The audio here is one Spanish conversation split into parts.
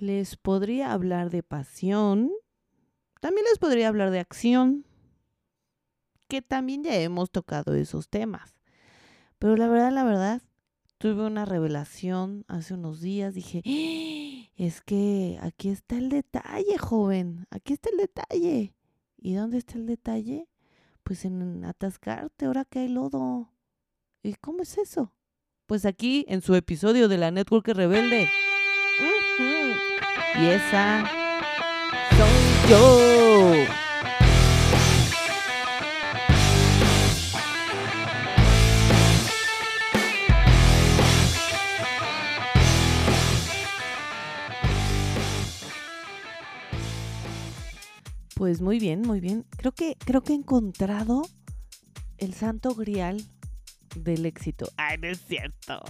les podría hablar de pasión, también les podría hablar de acción, que también ya hemos tocado esos temas. Pero la verdad, la verdad, tuve una revelación hace unos días. Dije, ¡Ah! es que aquí está el detalle, joven. Aquí está el detalle. ¿Y dónde está el detalle? Pues en atascarte ahora que hay lodo. ¿Y cómo es eso? Pues aquí en su episodio de la Network Rebelde. Y esa soy yo. Pues muy bien, muy bien. Creo que, creo que he encontrado el santo grial del éxito. Ay, no es cierto.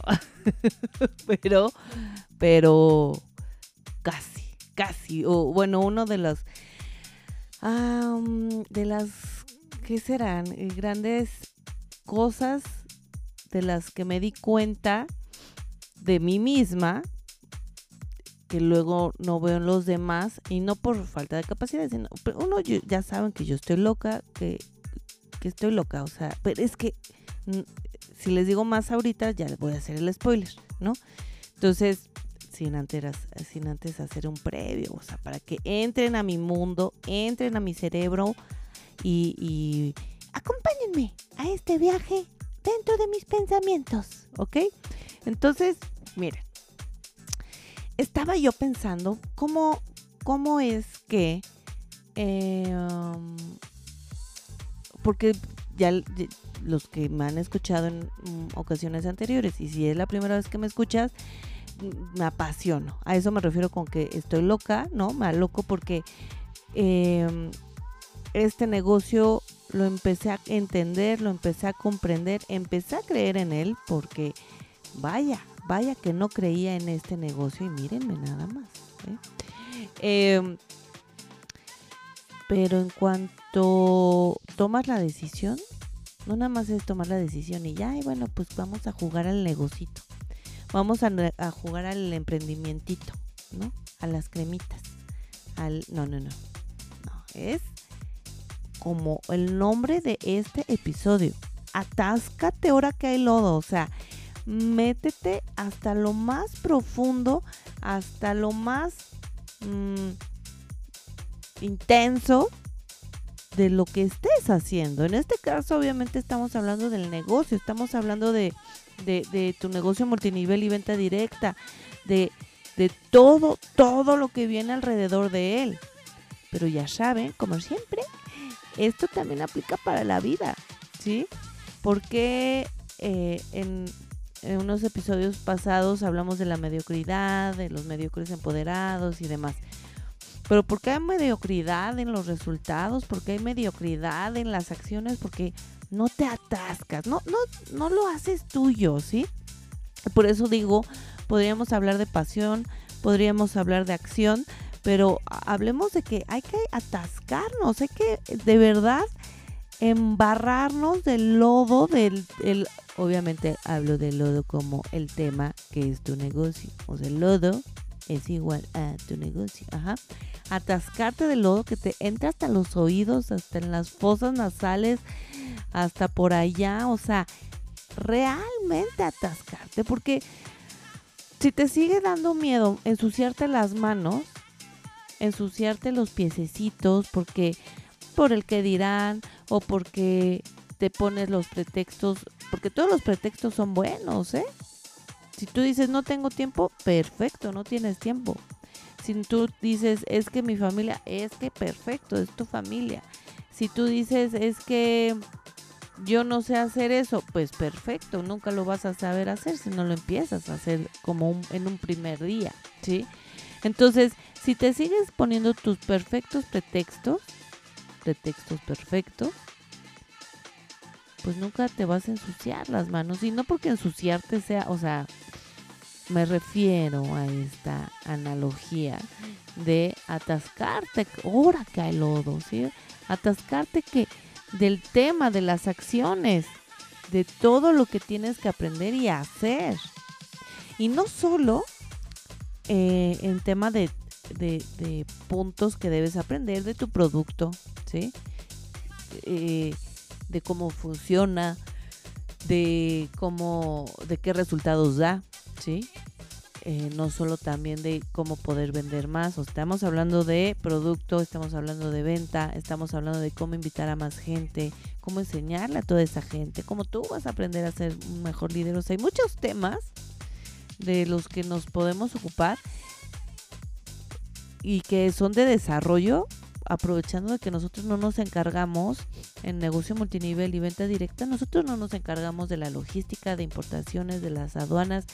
pero, pero casi, casi. O bueno, uno de los de las ¿qué serán? Eh, grandes cosas de las que me di cuenta de mí misma que luego no veo en los demás y no por falta de capacidad, sino uno ya saben que yo estoy loca, que, que estoy loca, o sea, pero es que si les digo más ahorita ya les voy a hacer el spoiler, ¿no? Entonces, sin antes, hacer un previo, o sea, para que entren a mi mundo, entren a mi cerebro y, acompáñenme a este viaje dentro de mis pensamientos, ¿ok? Entonces, miren, estaba yo pensando cómo, cómo es que, eh, um, porque ya los que me han escuchado en mm, ocasiones anteriores, y si es la primera vez que me escuchas, me apasiono. A eso me refiero con que estoy loca, ¿no? Me loco porque em, este negocio lo empecé a entender, lo empecé a comprender, empecé a creer en él porque, vaya, Vaya que no creía en este negocio y mírenme nada más. ¿eh? Em, pero en cuanto tomas la decisión, no nada más es tomar la decisión y ya, y bueno, pues vamos a jugar al negocito. Vamos a, jugar al emprendimientito, ¿no? A las cremitas. Al, no, no, no. No, es como el nombre de este episodio. Atáscate ahora que hay lodo. O sea, métete hasta lo más profundo, hasta lo más mm, intenso de lo que estés haciendo. En este caso, obviamente, estamos hablando del negocio, estamos hablando de, tu negocio multinivel y venta directa, de, de todo, todo lo que viene alrededor de él. Pero ya saben, como siempre, esto también aplica para la vida, ¿sí? Porque eh, en unos episodios pasados hablamos de la mediocridad, de los mediocres empoderados y demás. Pero ¿por qué hay mediocridad en los resultados? ¿Por qué hay mediocridad en las acciones? Porque no te atascas, no, no, no lo haces tuyo, ¿sí? Por eso digo, podríamos hablar de pasión, podríamos hablar de acción, pero hablemos de que hay que atascarnos, hay que de verdad embarrarnos del lodo, del, obviamente hablo del lodo como el tema que es tu negocio. O sea, el lodo es igual a tu negocio. Ajá. Atascarte del lodo que te entra hasta los oídos, hasta en las fosas nasales, hasta por allá. O sea, realmente atascarte. Porque si te sigue dando miedo ensuciarte las manos, ensuciarte los piececitos, porque por el que dirán o porque te pones los pretextos, porque todos los pretextos son buenos, ¿eh? Si tú dices no tengo tiempo, perfecto, no tienes tiempo. Si tú dices es que mi familia, es que perfecto, es tu familia. Si tú dices es que yo no sé hacer eso, pues perfecto, nunca lo vas a saber hacer si no lo empiezas a hacer como en un primer día, ¿sí? Entonces, si te sigues poniendo tus perfectos pretextos, pretextos perfectos, pues nunca te vas a ensuciar las manos. Y no porque ensuciarte sea, o sea, me refiero a esta analogía de atascarte, ahora cae lodo, ¿sí? Atascarte que del tema de las acciones, de todo lo que tienes que aprender y hacer. Y no solo eh, en tema de, puntos que debes aprender de tu producto, ¿sí? Eh, de cómo funciona, de cómo, de qué resultados da, ¿sí? Eh, no solo también de cómo poder vender más. O estamos hablando de producto, estamos hablando de venta, estamos hablando de cómo invitar a más gente, cómo enseñarle a toda esa gente, cómo tú vas a aprender a ser un mejor líder. O sea, hay muchos temas de los que nos podemos ocupar y que son de desarrollo aprovechando de que nosotros no nos encargamos en negocio multinivel y venta directa, nosotros no nos encargamos de la logística, de importaciones, de las aduanas,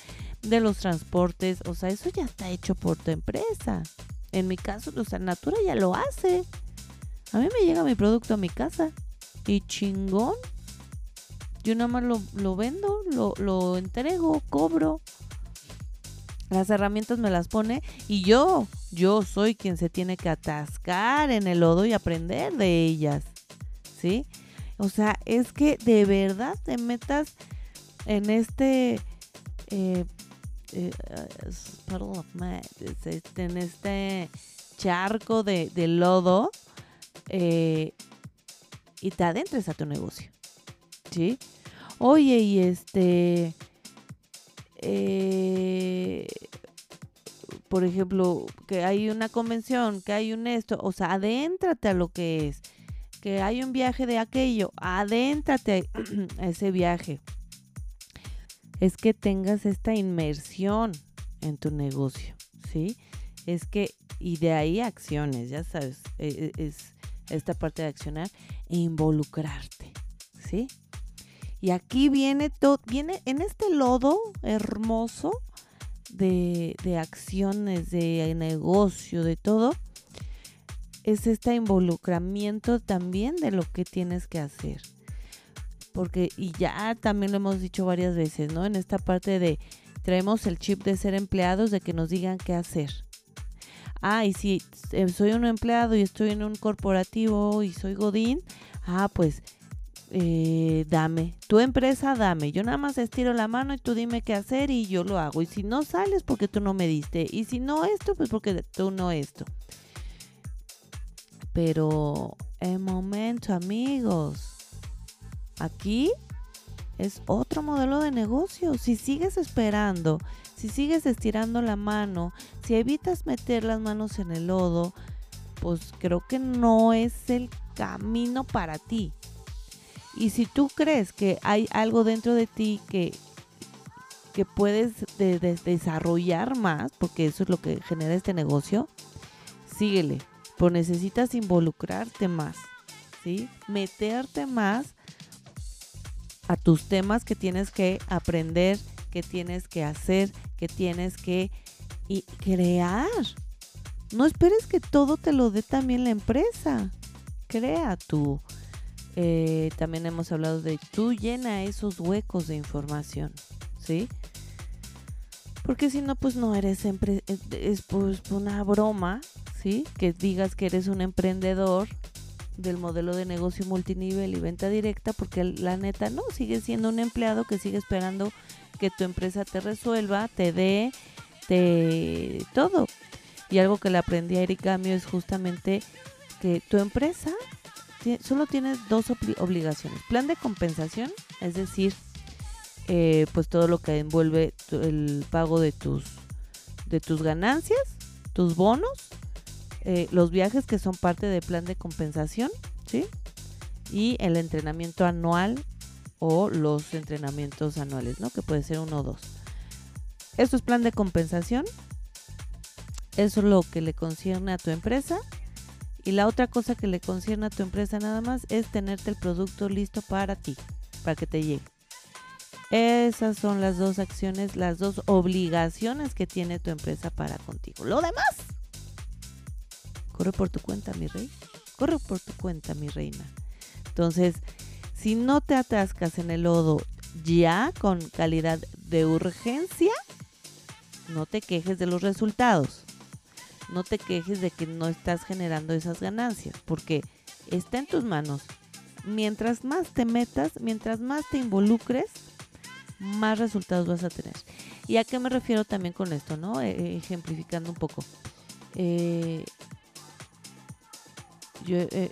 de los transportes, o sea, eso ya está hecho por tu empresa. En mi caso, o sea, Natura ya lo hace. A mí me llega mi producto a mi casa y chingón. Yo nada más lo, lo vendo, lo, lo entrego, cobro. Las herramientas me las pone y yo, yo soy quien se tiene que atascar en el lodo y aprender de ellas. ¿Sí? O sea, es que de verdad te metas en este... Eh, eh, en este charco de, lodo eh, y te adentres a tu negocio. ¿Sí? Oye, y este eh, por ejemplo, que hay una convención, que hay un esto, o sea, adéntrate a lo que es, que hay un viaje de aquello, adéntrate a ese viaje. Es que tengas esta inmersión en tu negocio, ¿sí? Es que, y de ahí acciones, ya sabes, e, e, es esta parte de accionar e involucrarte, ¿sí? Y aquí viene todo, viene en este lodo hermoso de, de acciones, de negocio, de todo, es este involucramiento también de lo que tienes que hacer. Porque, y ya también lo hemos dicho varias veces, ¿no? En esta parte de traemos el chip de ser empleados, de que nos digan qué hacer. Ah, y si eh, soy un empleado y estoy en un corporativo y soy Godín, ah, pues eh, dame, tu empresa dame, yo nada más estiro la mano y tú dime qué hacer y yo lo hago. Y si no sales porque tú no me diste. Y si no esto, pues porque tú no esto. Pero en momento, amigos, aquí es otro modelo de negocio. Si sigues esperando, si sigues estirando la mano, si evitas meter las manos en el lodo, pues creo que no es el camino para ti. Y si tú crees que hay algo dentro de ti que, que puedes desarrollar más, porque eso es lo que genera este negocio, síguele. Pero necesitas involucrarte más, ¿sí? Meterte más a tus temas que tienes que aprender, que tienes que hacer, que tienes que y crear. No esperes que todo te lo dé también la empresa. Crea tú. Eh, también hemos hablado de tú llena esos huecos de información, ¿sí? Porque si no, pues no eres es pues una broma, ¿sí? Que digas que eres un emprendedor del modelo de negocio multinivel y venta directa, porque la neta no, sigue siendo un empleado que sigue esperando que tu empresa te resuelva, te dé, te todo. Y algo que le aprendí a Eric Gamio es justamente que tu empresa solo tienes dos obligaciones. Plan de compensación, es decir, eh, pues todo lo que envuelve el pago de tus, de tus ganancias, tus bonos, eh, los viajes que son parte del plan de compensación, ¿sí? Y el entrenamiento anual o los entrenamientos anuales, ¿no? Que puede ser uno o dos. Esto es plan de compensación. Eso es lo que le concierne a tu empresa y la otra cosa que le concierne a tu empresa nada más es tenerte el producto listo para ti, para que te llegue. Esas son las dos acciones, las dos obligaciones que tiene tu empresa para contigo. Lo demás, corre por tu cuenta, mi rey. Corre por tu cuenta, mi reina. Entonces, si no te atascas en el lodo ya con calidad de urgencia, no te quejes de los resultados no te quejes de que no estás generando esas ganancias, porque está en tus manos. Mientras más te metas, mientras más te involucres, más resultados vas a tener. ¿Y a qué me refiero también con esto, no? E, e, ejemplificando un poco. Eh, yo he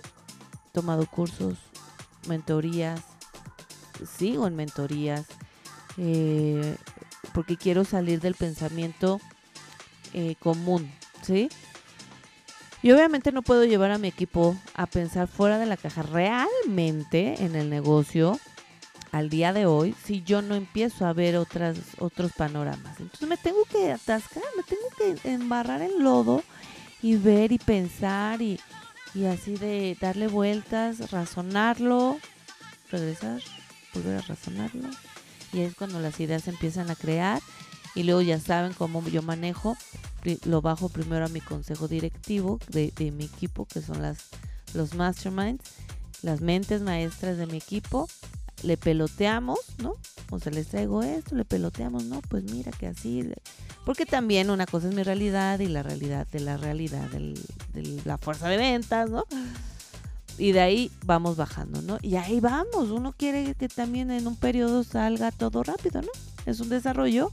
tomado cursos, mentorías, sigo en mentorías, eh, porque quiero salir del pensamiento eh, común, ¿sí? Y obviamente no puedo llevar a mi equipo a pensar fuera de la caja realmente en el negocio al día de hoy si yo no empiezo a ver otras, otros panoramas. Entonces me tengo que atascar, me tengo que embarrar en lodo y ver y pensar y, y así de darle vueltas, razonarlo, regresar, volver a razonarlo. Y es cuando las ideas empiezan a crear y luego ya saben cómo yo manejo lo bajo primero a mi consejo directivo de, mi equipo, que son las, los masterminds, las mentes maestras de mi equipo. Le peloteamos, ¿no? O sea, les traigo esto, le peloteamos, ¿no? Pues mira que así. Porque también una cosa es mi realidad y la realidad de la realidad de la fuerza de ventas, ¿no? Y de ahí vamos bajando, ¿no? Y ahí vamos. Uno quiere que también en un periodo salga todo rápido, ¿no? Es un desarrollo.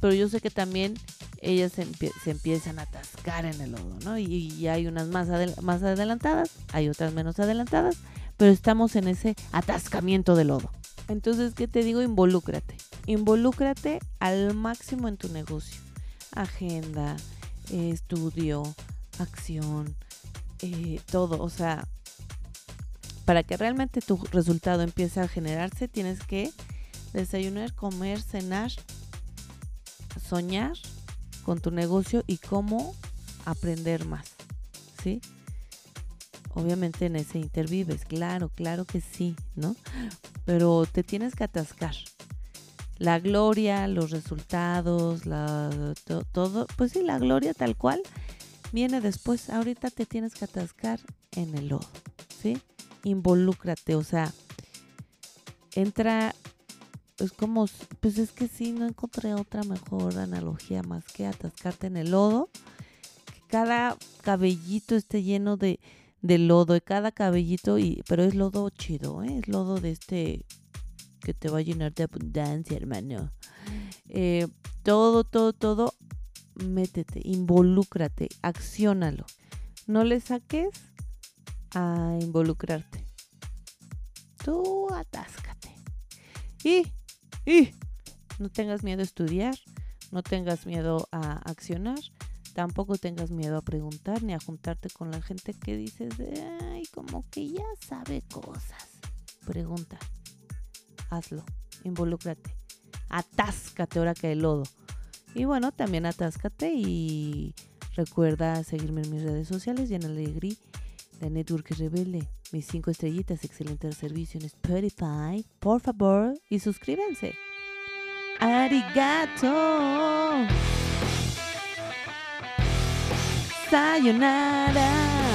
Pero yo sé que también ellas se, empiezan a atascar en el lodo, ¿no? Y, hay unas más, más adelantadas, hay otras menos adelantadas, pero estamos en ese atascamiento de lodo. Entonces, ¿qué te digo? Involúcrate. Involúcrate al máximo en tu negocio. Agenda, estudio, acción, eh, todo. O sea, para que realmente tu resultado empiece a generarse, tienes que desayunar, comer, cenar, soñar con tu negocio y cómo aprender más, ¿sí? Obviamente en ese intervives, claro, claro que sí, ¿no? Pero te tienes que atascar. La gloria, los resultados, la, todo, pues sí, la gloria tal cual viene después. Ahorita te tienes que atascar en el lodo, ¿sí? Involúcrate, o sea, entra es como, pues es que sí, no encontré otra mejor analogía más que atascarte en el lodo, que cada cabellito esté lleno de, de lodo, de cada cabellito, y, pero es lodo chido, ¿eh? es lodo de este que te va a llenar de abundancia, hermano. Eh, todo, todo, todo, métete, involúcrate, acciónalo. No le saques a involucrarte. Tú atáscate. Y y no tengas miedo a estudiar, no tengas miedo a accionar, tampoco tengas miedo a preguntar ni a juntarte con la gente que dices, ay, como que ya sabe cosas. Pregunta, hazlo, involúcrate, atáscate ahora que hay lodo. Y bueno, también atáscate y recuerda seguirme en mis redes sociales y en La Network Rebelde mis cinco estrellitas, excelente servicio en Spotify. Por favor, y suscríbanse. Arigato. Sayonara.